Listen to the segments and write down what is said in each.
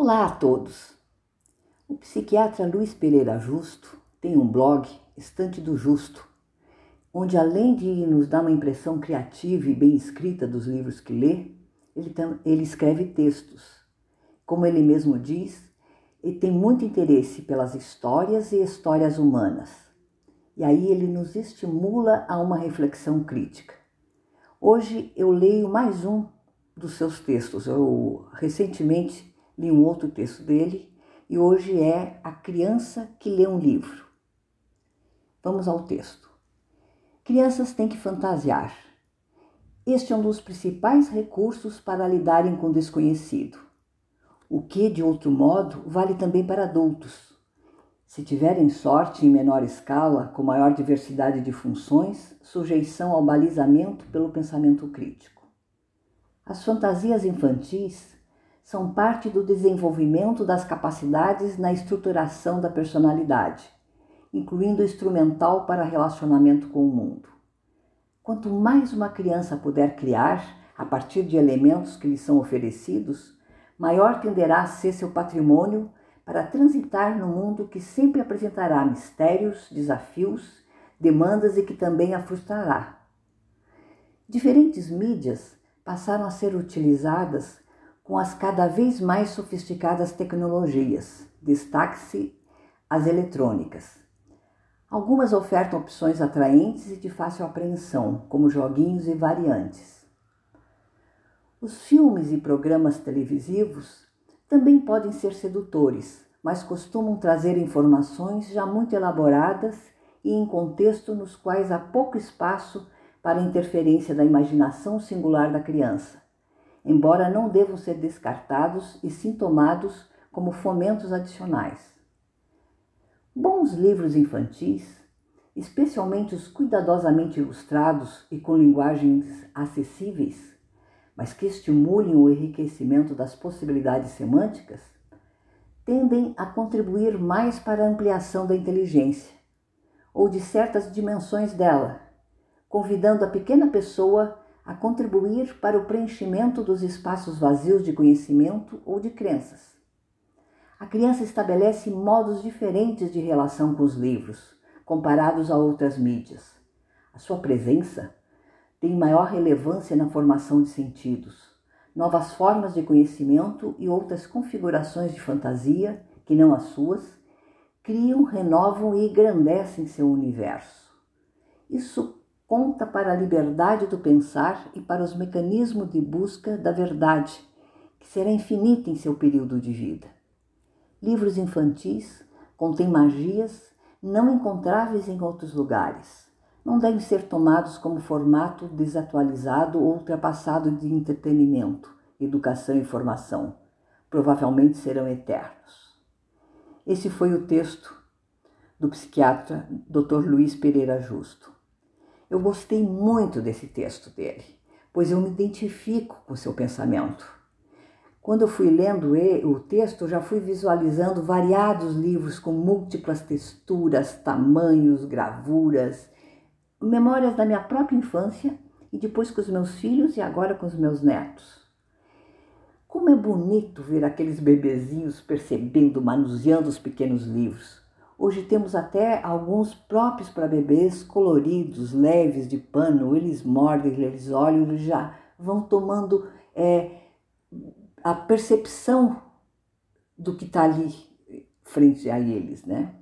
Olá a todos! O psiquiatra Luiz Pereira Justo tem um blog, Estante do Justo, onde além de nos dar uma impressão criativa e bem escrita dos livros que lê, ele, ele escreve textos. Como ele mesmo diz, ele tem muito interesse pelas histórias e histórias humanas. E aí ele nos estimula a uma reflexão crítica. Hoje eu leio mais um dos seus textos. Eu recentemente li um outro texto dele e hoje é A Criança que Lê um Livro. Vamos ao texto. Crianças têm que fantasiar. Este é um dos principais recursos para lidarem com o desconhecido. O que, de outro modo, vale também para adultos. Se tiverem sorte em menor escala, com maior diversidade de funções, sujeição ao balizamento pelo pensamento crítico. As fantasias infantis são parte do desenvolvimento das capacidades na estruturação da personalidade, incluindo o instrumental para relacionamento com o mundo. Quanto mais uma criança puder criar a partir de elementos que lhe são oferecidos, maior tenderá a ser seu patrimônio para transitar no mundo que sempre apresentará mistérios, desafios, demandas e que também a frustrará. Diferentes mídias passaram a ser utilizadas com as cada vez mais sofisticadas tecnologias, destaque-se as eletrônicas. Algumas ofertam opções atraentes e de fácil apreensão, como joguinhos e variantes. Os filmes e programas televisivos também podem ser sedutores, mas costumam trazer informações já muito elaboradas e em contexto nos quais há pouco espaço para interferência da imaginação singular da criança embora não devam ser descartados e sim tomados como fomentos adicionais. Bons livros infantis, especialmente os cuidadosamente ilustrados e com linguagens acessíveis, mas que estimulem o enriquecimento das possibilidades semânticas, tendem a contribuir mais para a ampliação da inteligência ou de certas dimensões dela, convidando a pequena pessoa a contribuir para o preenchimento dos espaços vazios de conhecimento ou de crenças. A criança estabelece modos diferentes de relação com os livros, comparados a outras mídias. A sua presença tem maior relevância na formação de sentidos, novas formas de conhecimento e outras configurações de fantasia, que não as suas, criam, renovam e engrandecem seu universo. Isso conta para a liberdade do pensar e para os mecanismos de busca da verdade, que será infinita em seu período de vida. Livros infantis contêm magias não encontráveis em outros lugares. Não devem ser tomados como formato desatualizado ou ultrapassado de entretenimento, educação e formação. Provavelmente serão eternos. Esse foi o texto do psiquiatra Dr. Luiz Pereira Justo. Eu gostei muito desse texto dele, pois eu me identifico com seu pensamento. Quando eu fui lendo o texto, já fui visualizando variados livros com múltiplas texturas, tamanhos, gravuras, memórias da minha própria infância e depois com os meus filhos e agora com os meus netos. Como é bonito ver aqueles bebezinhos percebendo, manuseando os pequenos livros. Hoje temos até alguns próprios para bebês, coloridos, leves, de pano. Eles mordem, eles olham, eles já vão tomando é, a percepção do que está ali frente a eles, né?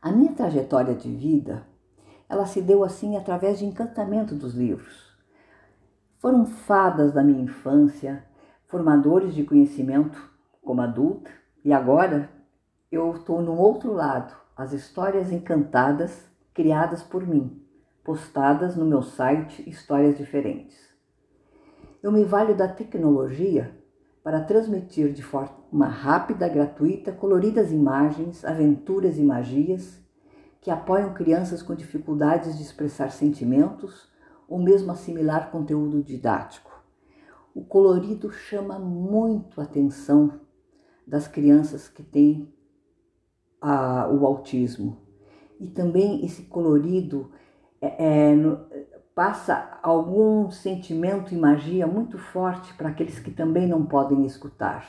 A minha trajetória de vida, ela se deu assim através de encantamento dos livros. Foram fadas da minha infância, formadores de conhecimento como adulta e agora eu estou no outro lado, as histórias encantadas criadas por mim, postadas no meu site Histórias Diferentes. Eu me valho da tecnologia para transmitir de forma rápida, gratuita, coloridas imagens, aventuras e magias que apoiam crianças com dificuldades de expressar sentimentos ou mesmo assimilar conteúdo didático. O colorido chama muito a atenção das crianças que têm a, o autismo. E também esse colorido é, é, no, passa algum sentimento e magia muito forte para aqueles que também não podem escutar.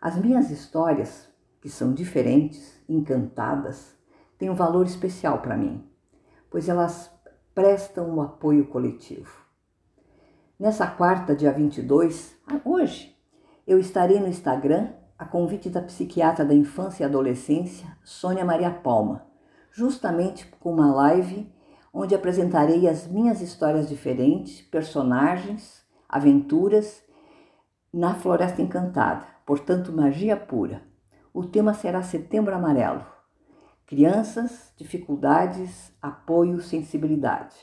As minhas histórias, que são diferentes, encantadas, têm um valor especial para mim, pois elas prestam um apoio coletivo. Nessa quarta, dia 22, hoje, eu estarei no Instagram a convite da psiquiatra da infância e adolescência, Sônia Maria Palma, justamente com uma live onde apresentarei as minhas histórias diferentes, personagens, aventuras na Floresta Encantada, portanto, magia pura. O tema será Setembro Amarelo. Crianças, dificuldades, apoio, sensibilidade.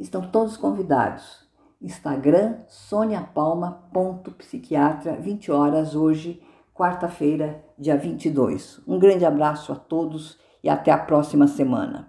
Estão todos convidados. Instagram soniapalma.psiquiatra, 20 horas hoje, quarta-feira, dia 22. Um grande abraço a todos e até a próxima semana.